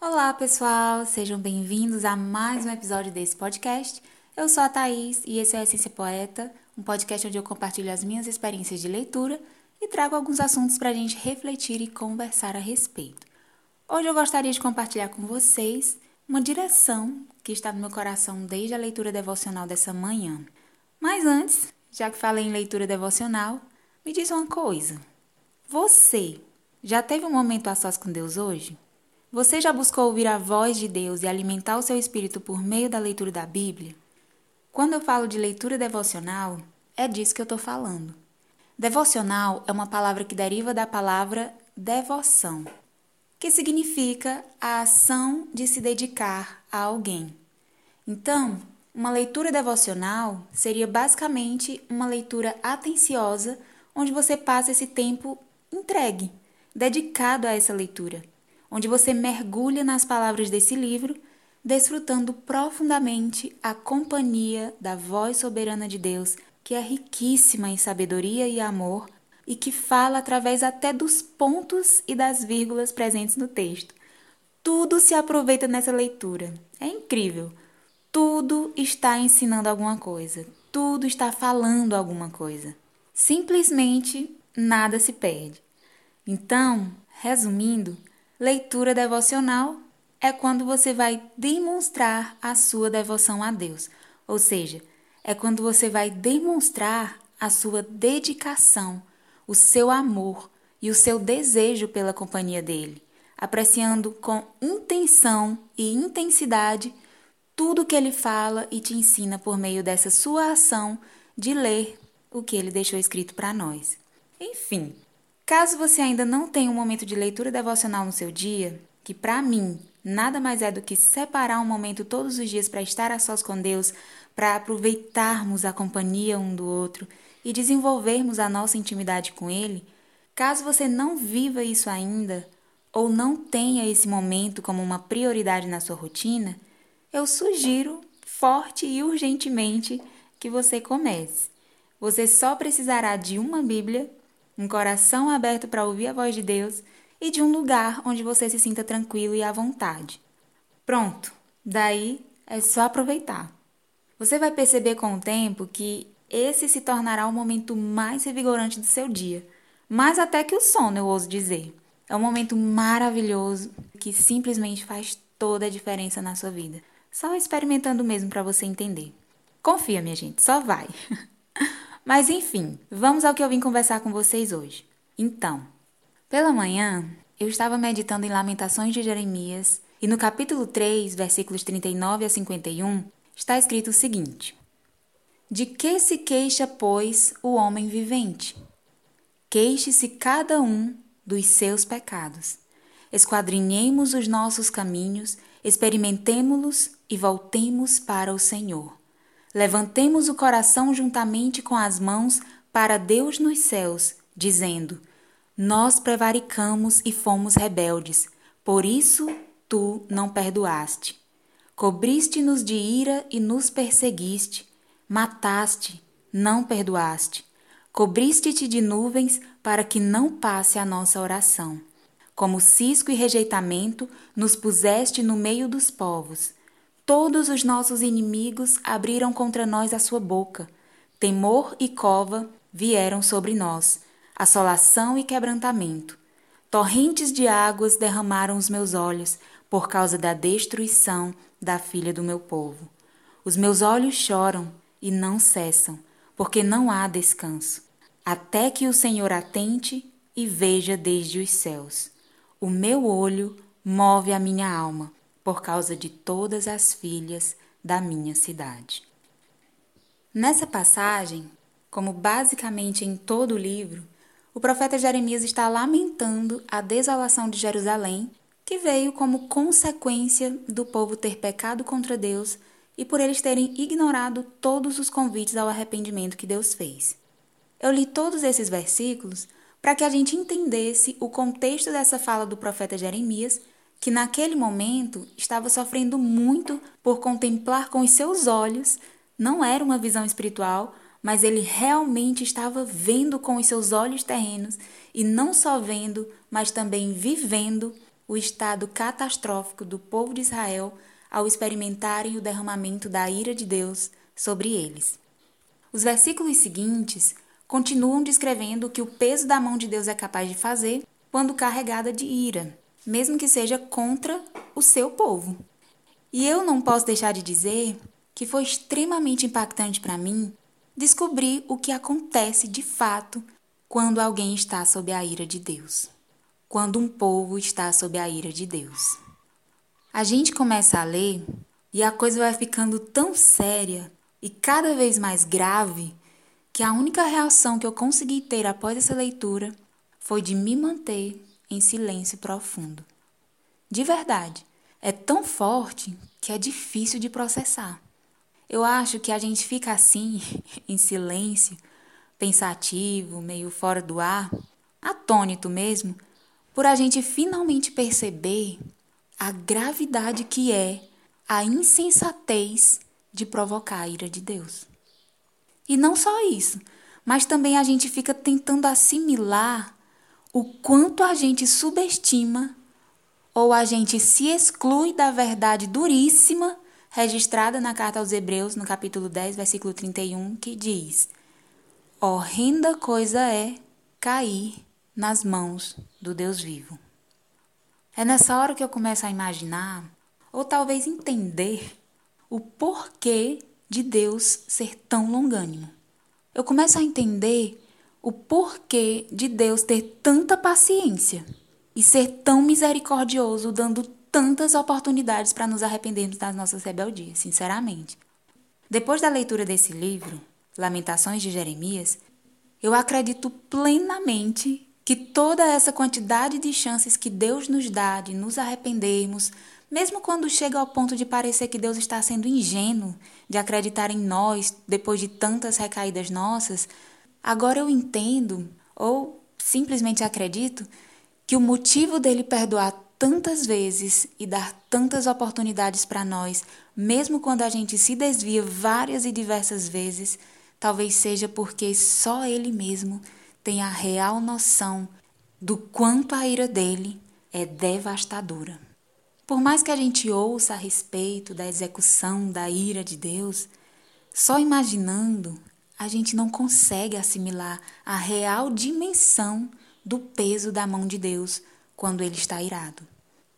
Olá, pessoal! Sejam bem-vindos a mais um episódio desse podcast. Eu sou a Thaís e esse é a Essência Poeta, um podcast onde eu compartilho as minhas experiências de leitura e trago alguns assuntos para a gente refletir e conversar a respeito. Hoje eu gostaria de compartilhar com vocês uma direção que está no meu coração desde a leitura devocional dessa manhã. Mas antes, já que falei em leitura devocional, me diz uma coisa. Você já teve um momento a sós com Deus hoje? Você já buscou ouvir a voz de Deus e alimentar o seu espírito por meio da leitura da Bíblia? Quando eu falo de leitura devocional, é disso que eu estou falando. Devocional é uma palavra que deriva da palavra devoção, que significa a ação de se dedicar a alguém. Então, uma leitura devocional seria basicamente uma leitura atenciosa, onde você passa esse tempo entregue, dedicado a essa leitura, onde você mergulha nas palavras desse livro, desfrutando profundamente a companhia da voz soberana de Deus, que é riquíssima em sabedoria e amor e que fala através até dos pontos e das vírgulas presentes no texto. Tudo se aproveita nessa leitura. É incrível. Tudo está ensinando alguma coisa. Tudo está falando alguma coisa. Simplesmente nada se perde. Então, resumindo, leitura devocional é quando você vai demonstrar a sua devoção a Deus, ou seja, é quando você vai demonstrar a sua dedicação o seu amor e o seu desejo pela companhia dele, apreciando com intenção e intensidade tudo que ele fala e te ensina por meio dessa sua ação de ler o que ele deixou escrito para nós. Enfim, caso você ainda não tenha um momento de leitura devocional no seu dia, que para mim nada mais é do que separar um momento todos os dias para estar a sós com Deus, para aproveitarmos a companhia um do outro e desenvolvermos a nossa intimidade com Ele, caso você não viva isso ainda ou não tenha esse momento como uma prioridade na sua rotina, eu sugiro forte e urgentemente que você comece. Você só precisará de uma Bíblia, um coração aberto para ouvir a voz de Deus e de um lugar onde você se sinta tranquilo e à vontade. Pronto, daí é só aproveitar. Você vai perceber com o tempo que esse se tornará o momento mais revigorante do seu dia. Mais até que o sono, eu ouso dizer. É um momento maravilhoso que simplesmente faz toda a diferença na sua vida. Só experimentando mesmo para você entender. Confia, minha gente, só vai. Mas enfim, vamos ao que eu vim conversar com vocês hoje. Então, pela manhã, eu estava meditando em Lamentações de Jeremias e no capítulo 3, versículos 39 a 51, está escrito o seguinte: de que se queixa, pois, o homem vivente? Queixe-se cada um dos seus pecados. Esquadrinhemos os nossos caminhos, experimentemo-los e voltemos para o Senhor. Levantemos o coração juntamente com as mãos para Deus nos céus, dizendo: Nós prevaricamos e fomos rebeldes, por isso tu não perdoaste. Cobriste-nos de ira e nos perseguiste Mataste, não perdoaste. Cobriste-te de nuvens para que não passe a nossa oração. Como cisco e rejeitamento, nos puseste no meio dos povos. Todos os nossos inimigos abriram contra nós a sua boca. Temor e cova vieram sobre nós, assolação e quebrantamento. Torrentes de águas derramaram os meus olhos por causa da destruição da filha do meu povo. Os meus olhos choram e não cessam, porque não há descanso, até que o Senhor atente e veja desde os céus. O meu olho move a minha alma, por causa de todas as filhas da minha cidade. Nessa passagem, como basicamente em todo o livro, o profeta Jeremias está lamentando a desolação de Jerusalém, que veio como consequência do povo ter pecado contra Deus e por eles terem ignorado todos os convites ao arrependimento que Deus fez. Eu li todos esses versículos para que a gente entendesse o contexto dessa fala do profeta Jeremias que naquele momento estava sofrendo muito por contemplar com os seus olhos, não era uma visão espiritual, mas ele realmente estava vendo com os seus olhos terrenos e não só vendo, mas também vivendo o estado catastrófico do povo de Israel ao experimentarem o derramamento da ira de Deus sobre eles. Os versículos seguintes continuam descrevendo o que o peso da mão de Deus é capaz de fazer quando carregada de ira, mesmo que seja contra o seu povo. E eu não posso deixar de dizer que foi extremamente impactante para mim descobrir o que acontece de fato quando alguém está sob a ira de Deus. Quando um povo está sob a ira de Deus. A gente começa a ler e a coisa vai ficando tão séria e cada vez mais grave que a única reação que eu consegui ter após essa leitura foi de me manter em silêncio profundo. De verdade, é tão forte que é difícil de processar. Eu acho que a gente fica assim, em silêncio, pensativo, meio fora do ar, atônito mesmo, por a gente finalmente perceber a gravidade que é a insensatez de provocar a ira de Deus. E não só isso, mas também a gente fica tentando assimilar o quanto a gente subestima ou a gente se exclui da verdade duríssima registrada na carta aos Hebreus, no capítulo 10, versículo 31, que diz: Horrenda coisa é cair nas mãos do Deus vivo. É nessa hora que eu começo a imaginar, ou talvez entender, o porquê de Deus ser tão longânimo. Eu começo a entender o porquê de Deus ter tanta paciência e ser tão misericordioso, dando tantas oportunidades para nos arrependermos das nossas rebeldias, sinceramente. Depois da leitura desse livro, Lamentações de Jeremias, eu acredito plenamente que toda essa quantidade de chances que Deus nos dá de nos arrependermos, mesmo quando chega ao ponto de parecer que Deus está sendo ingênuo de acreditar em nós depois de tantas recaídas nossas, agora eu entendo, ou simplesmente acredito, que o motivo dele perdoar tantas vezes e dar tantas oportunidades para nós, mesmo quando a gente se desvia várias e diversas vezes, talvez seja porque só Ele mesmo tem a real noção do quanto a ira dele é devastadora. Por mais que a gente ouça a respeito da execução da ira de Deus, só imaginando a gente não consegue assimilar a real dimensão do peso da mão de Deus quando ele está irado.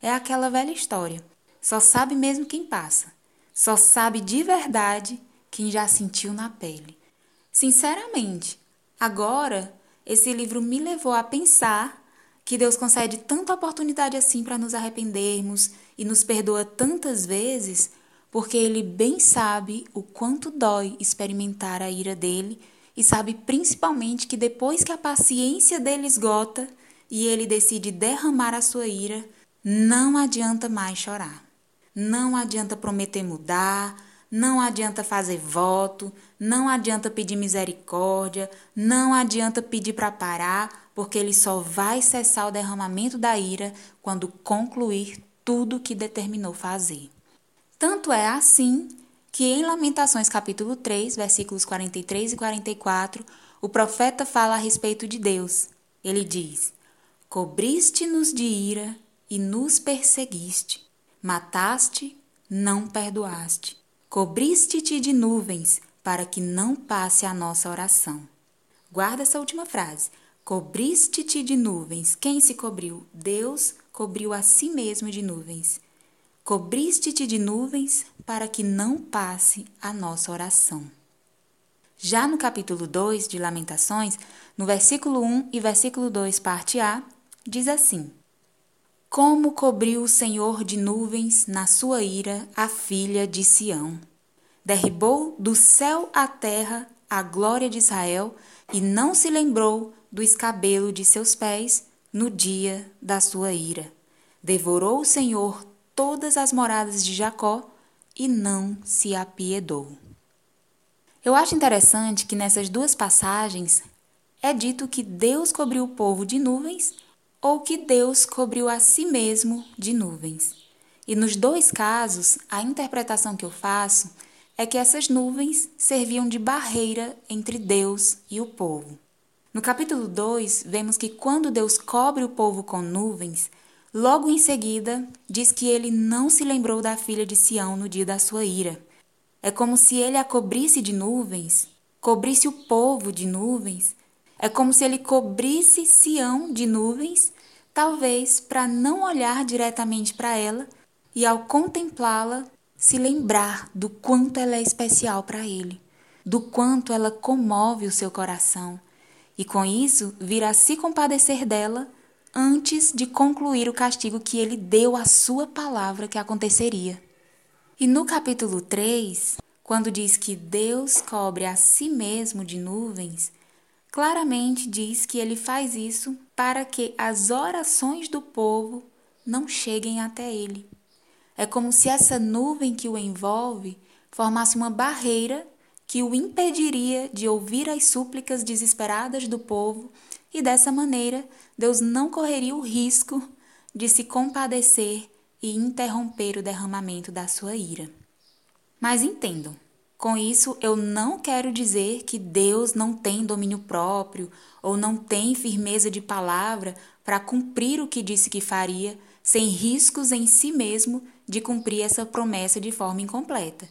É aquela velha história. Só sabe mesmo quem passa. Só sabe de verdade quem já sentiu na pele. Sinceramente, agora esse livro me levou a pensar que Deus concede tanta oportunidade assim para nos arrependermos e nos perdoa tantas vezes, porque Ele bem sabe o quanto dói experimentar a ira dele e sabe principalmente que depois que a paciência dele esgota, e ele decide derramar a sua ira, não adianta mais chorar. Não adianta prometer mudar, não adianta fazer voto, não adianta pedir misericórdia, não adianta pedir para parar, porque ele só vai cessar o derramamento da ira quando concluir tudo o que determinou fazer. Tanto é assim que em Lamentações capítulo 3, versículos 43 e 44, o profeta fala a respeito de Deus. Ele diz: Cobriste-nos de ira e nos perseguiste. Mataste, não perdoaste. Cobriste-te de nuvens para que não passe a nossa oração. Guarda essa última frase. Cobriste-te de nuvens. Quem se cobriu? Deus cobriu a si mesmo de nuvens. Cobriste-te de nuvens para que não passe a nossa oração. Já no capítulo 2 de Lamentações, no versículo 1 e versículo 2, parte A, diz assim: Como cobriu o Senhor de nuvens na sua ira a filha de Sião. Derribou do céu à terra a glória de Israel e não se lembrou do escabelo de seus pés no dia da sua ira. Devorou o Senhor todas as moradas de Jacó e não se apiedou. Eu acho interessante que nessas duas passagens é dito que Deus cobriu o povo de nuvens ou que Deus cobriu a si mesmo de nuvens. E nos dois casos, a interpretação que eu faço é que essas nuvens serviam de barreira entre Deus e o povo. No capítulo 2, vemos que quando Deus cobre o povo com nuvens, logo em seguida diz que ele não se lembrou da filha de Sião no dia da sua ira. É como se ele a cobrisse de nuvens, cobrisse o povo de nuvens. É como se ele cobrisse Sião de nuvens, talvez para não olhar diretamente para ela e, ao contemplá-la, se lembrar do quanto ela é especial para ele, do quanto ela comove o seu coração e com isso vir a se compadecer dela antes de concluir o castigo que ele deu à sua palavra que aconteceria. E no capítulo 3, quando diz que Deus cobre a si mesmo de nuvens, claramente diz que ele faz isso para que as orações do povo não cheguem até ele. É como se essa nuvem que o envolve formasse uma barreira que o impediria de ouvir as súplicas desesperadas do povo, e dessa maneira Deus não correria o risco de se compadecer e interromper o derramamento da sua ira. Mas entendam, com isso eu não quero dizer que Deus não tem domínio próprio ou não tem firmeza de palavra para cumprir o que disse que faria, sem riscos em si mesmo de cumprir essa promessa de forma incompleta.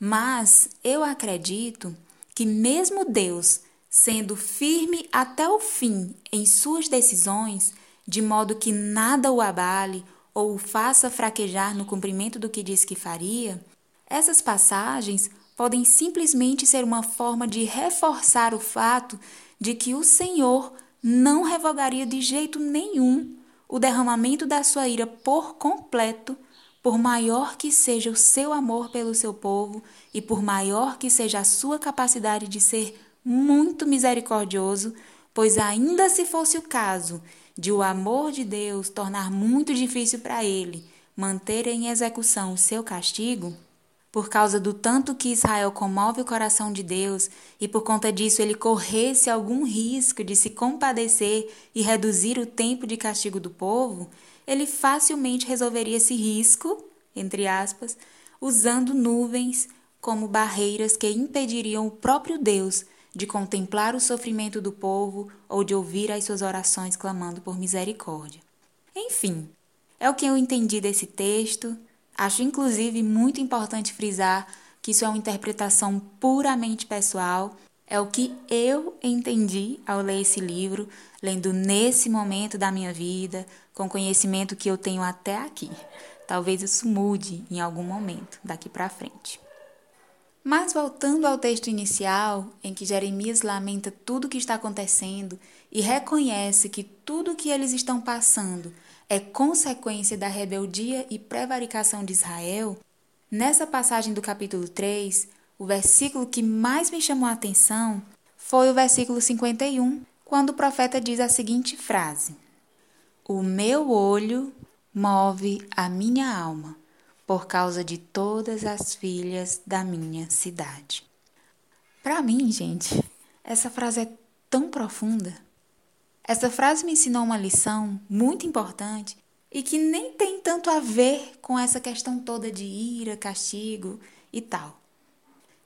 Mas eu acredito que, mesmo Deus sendo firme até o fim em suas decisões, de modo que nada o abale ou o faça fraquejar no cumprimento do que disse que faria, essas passagens podem simplesmente ser uma forma de reforçar o fato de que o Senhor não revogaria de jeito nenhum o derramamento da sua ira por completo por maior que seja o seu amor pelo seu povo e por maior que seja a sua capacidade de ser muito misericordioso, pois ainda se fosse o caso de o amor de Deus tornar muito difícil para ele manter em execução o seu castigo, por causa do tanto que Israel comove o coração de Deus e por conta disso ele corresse algum risco de se compadecer e reduzir o tempo de castigo do povo, ele facilmente resolveria esse risco, entre aspas, usando nuvens como barreiras que impediriam o próprio Deus de contemplar o sofrimento do povo ou de ouvir as suas orações clamando por misericórdia. Enfim, é o que eu entendi desse texto. Acho inclusive muito importante frisar que isso é uma interpretação puramente pessoal. É o que eu entendi ao ler esse livro, lendo nesse momento da minha vida, com o conhecimento que eu tenho até aqui. Talvez isso mude em algum momento daqui para frente. Mas voltando ao texto inicial, em que Jeremias lamenta tudo o que está acontecendo e reconhece que tudo o que eles estão passando é consequência da rebeldia e prevaricação de Israel, nessa passagem do capítulo 3, o versículo que mais me chamou a atenção foi o versículo 51, quando o profeta diz a seguinte frase: o meu olho move a minha alma por causa de todas as filhas da minha cidade. Para mim, gente, essa frase é tão profunda. Essa frase me ensinou uma lição muito importante e que nem tem tanto a ver com essa questão toda de ira, castigo e tal.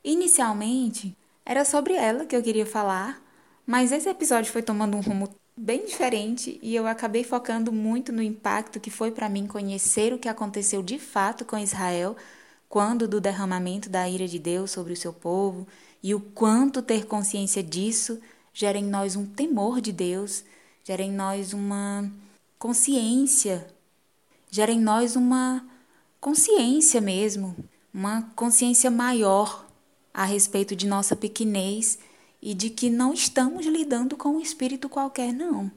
Inicialmente, era sobre ela que eu queria falar, mas esse episódio foi tomando um rumo bem diferente e eu acabei focando muito no impacto que foi para mim conhecer o que aconteceu de fato com Israel quando do derramamento da ira de Deus sobre o seu povo e o quanto ter consciência disso gera em nós um temor de Deus, gera em nós uma consciência, gera em nós uma consciência mesmo, uma consciência maior a respeito de nossa pequenez e de que não estamos lidando com um espírito qualquer, não.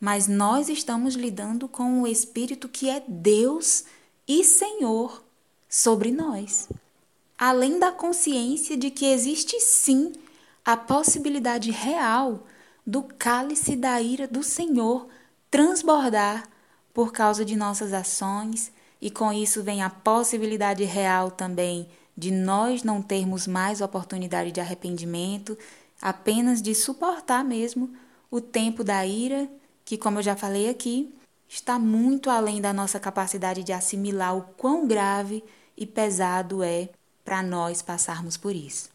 Mas nós estamos lidando com o espírito que é Deus e Senhor sobre nós. Além da consciência de que existe sim a possibilidade real do cálice da ira do Senhor transbordar por causa de nossas ações, e com isso vem a possibilidade real também de nós não termos mais oportunidade de arrependimento, apenas de suportar mesmo o tempo da ira que, como eu já falei aqui, está muito além da nossa capacidade de assimilar o quão grave e pesado é para nós passarmos por isso.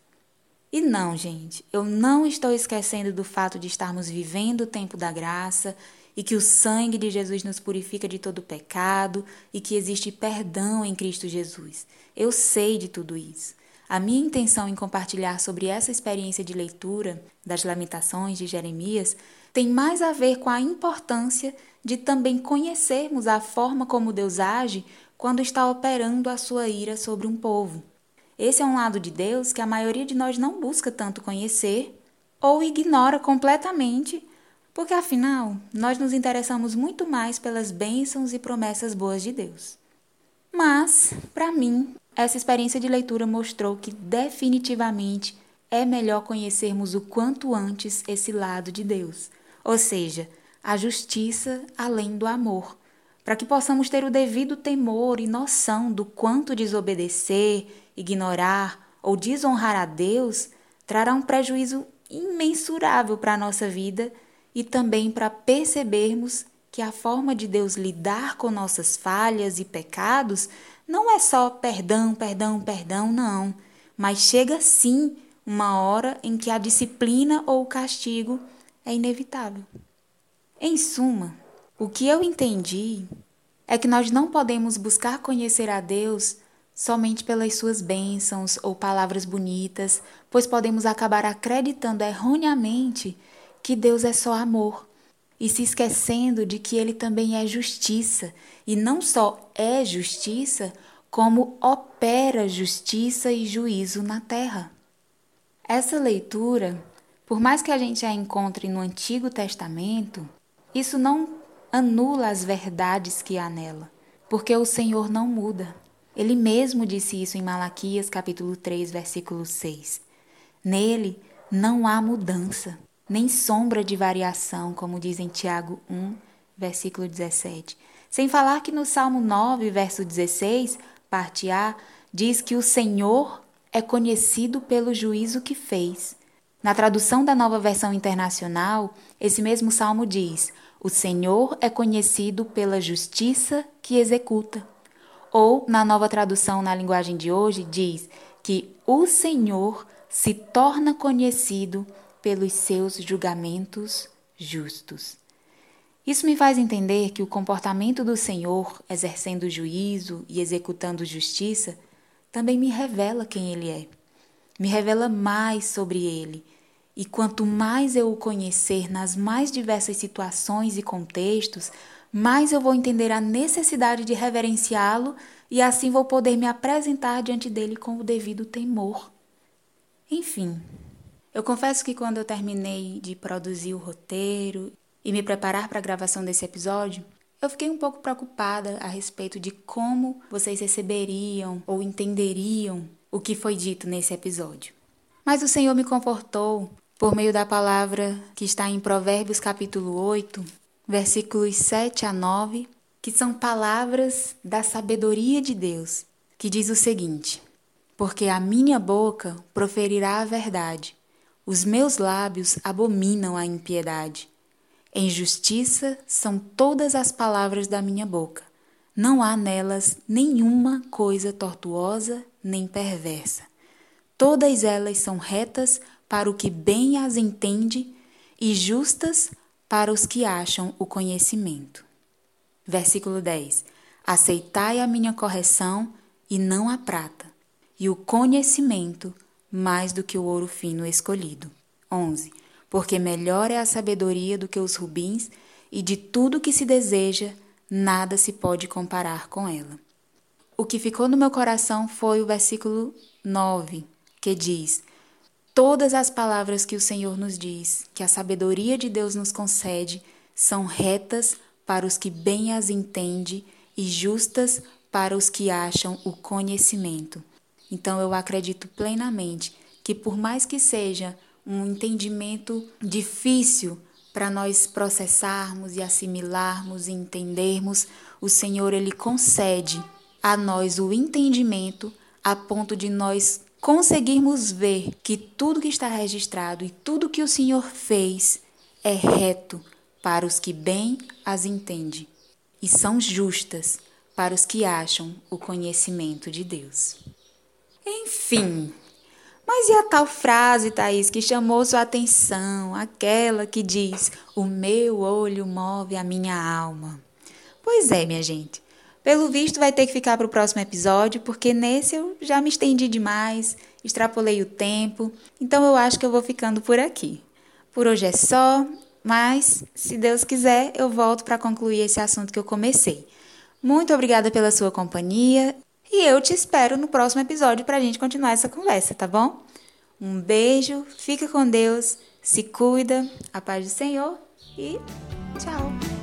E não, gente, eu não estou esquecendo do fato de estarmos vivendo o tempo da graça e que o sangue de Jesus nos purifica de todo pecado e que existe perdão em Cristo Jesus. Eu sei de tudo isso. A minha intenção em compartilhar sobre essa experiência de leitura das Lamentações de Jeremias tem mais a ver com a importância de também conhecermos a forma como Deus age quando está operando a sua ira sobre um povo. Esse é um lado de Deus que a maioria de nós não busca tanto conhecer ou ignora completamente porque afinal nós nos interessamos muito mais pelas bênçãos e promessas boas de Deus. Mas, para mim, essa experiência de leitura mostrou que definitivamente é melhor conhecermos o quanto antes esse lado de Deus, ou seja, a justiça além do amor, para que possamos ter o devido temor e noção do quanto desobedecer, ignorar ou desonrar a Deus trará um prejuízo imensurável para a nossa vida e também para percebermos que a forma de Deus lidar com nossas falhas e pecados não é só perdão, perdão, perdão, não, mas chega sim uma hora em que a disciplina ou o castigo é inevitável. Em suma, o que eu entendi é que nós não podemos buscar conhecer a Deus somente pelas suas bênçãos ou palavras bonitas, pois podemos acabar acreditando erroneamente que Deus é só amor e se esquecendo de que Ele também é justiça e não só é justiça, como opera justiça e juízo na terra. Essa leitura, por mais que a gente a encontre no Antigo Testamento, isso não anula as verdades que há nela, porque o Senhor não muda. Ele mesmo disse isso em Malaquias capítulo 3, versículo 6. Nele não há mudança nem sombra de variação, como diz em Tiago 1, versículo 17. Sem falar que no Salmo 9, verso 16, parte A, diz que o Senhor é conhecido pelo juízo que fez. Na tradução da nova versão internacional, esse mesmo salmo diz: O Senhor é conhecido pela justiça que executa. Ou, na nova tradução na linguagem de hoje, diz que o Senhor se torna conhecido pelos seus julgamentos justos. Isso me faz entender que o comportamento do Senhor, exercendo juízo e executando justiça, também me revela quem Ele é. Me revela mais sobre Ele. E quanto mais eu o conhecer nas mais diversas situações e contextos, mais eu vou entender a necessidade de reverenciá-lo e assim vou poder me apresentar diante dele com o devido temor. Enfim, eu confesso que quando eu terminei de produzir o roteiro e me preparar para a gravação desse episódio, eu fiquei um pouco preocupada a respeito de como vocês receberiam ou entenderiam o que foi dito nesse episódio. Mas o Senhor me confortou por meio da palavra que está em Provérbios capítulo 8, versículos 7 a 9, que são palavras da sabedoria de Deus, que diz o seguinte: Porque a minha boca proferirá a verdade os meus lábios abominam a impiedade. Em justiça são todas as palavras da minha boca. Não há nelas nenhuma coisa tortuosa nem perversa. Todas elas são retas para o que bem as entende e justas para os que acham o conhecimento. Versículo 10: Aceitai a minha correção e não a prata, e o conhecimento mais do que o ouro fino escolhido. 11. Porque melhor é a sabedoria do que os rubins, e de tudo que se deseja, nada se pode comparar com ela. O que ficou no meu coração foi o versículo 9, que diz: Todas as palavras que o Senhor nos diz, que a sabedoria de Deus nos concede, são retas para os que bem as entende e justas para os que acham o conhecimento. Então eu acredito plenamente que, por mais que seja um entendimento difícil para nós processarmos e assimilarmos e entendermos, o Senhor ele concede a nós o entendimento a ponto de nós conseguirmos ver que tudo que está registrado e tudo que o Senhor fez é reto para os que bem as entendem, e são justas para os que acham o conhecimento de Deus. Enfim, mas e a tal frase, Thaís, que chamou sua atenção, aquela que diz: O meu olho move a minha alma? Pois é, minha gente. Pelo visto, vai ter que ficar para o próximo episódio, porque nesse eu já me estendi demais, extrapolei o tempo, então eu acho que eu vou ficando por aqui. Por hoje é só, mas se Deus quiser, eu volto para concluir esse assunto que eu comecei. Muito obrigada pela sua companhia e eu te espero no próximo episódio para a gente continuar essa conversa, tá bom? Um beijo, fica com Deus, se cuida, a paz do Senhor e tchau!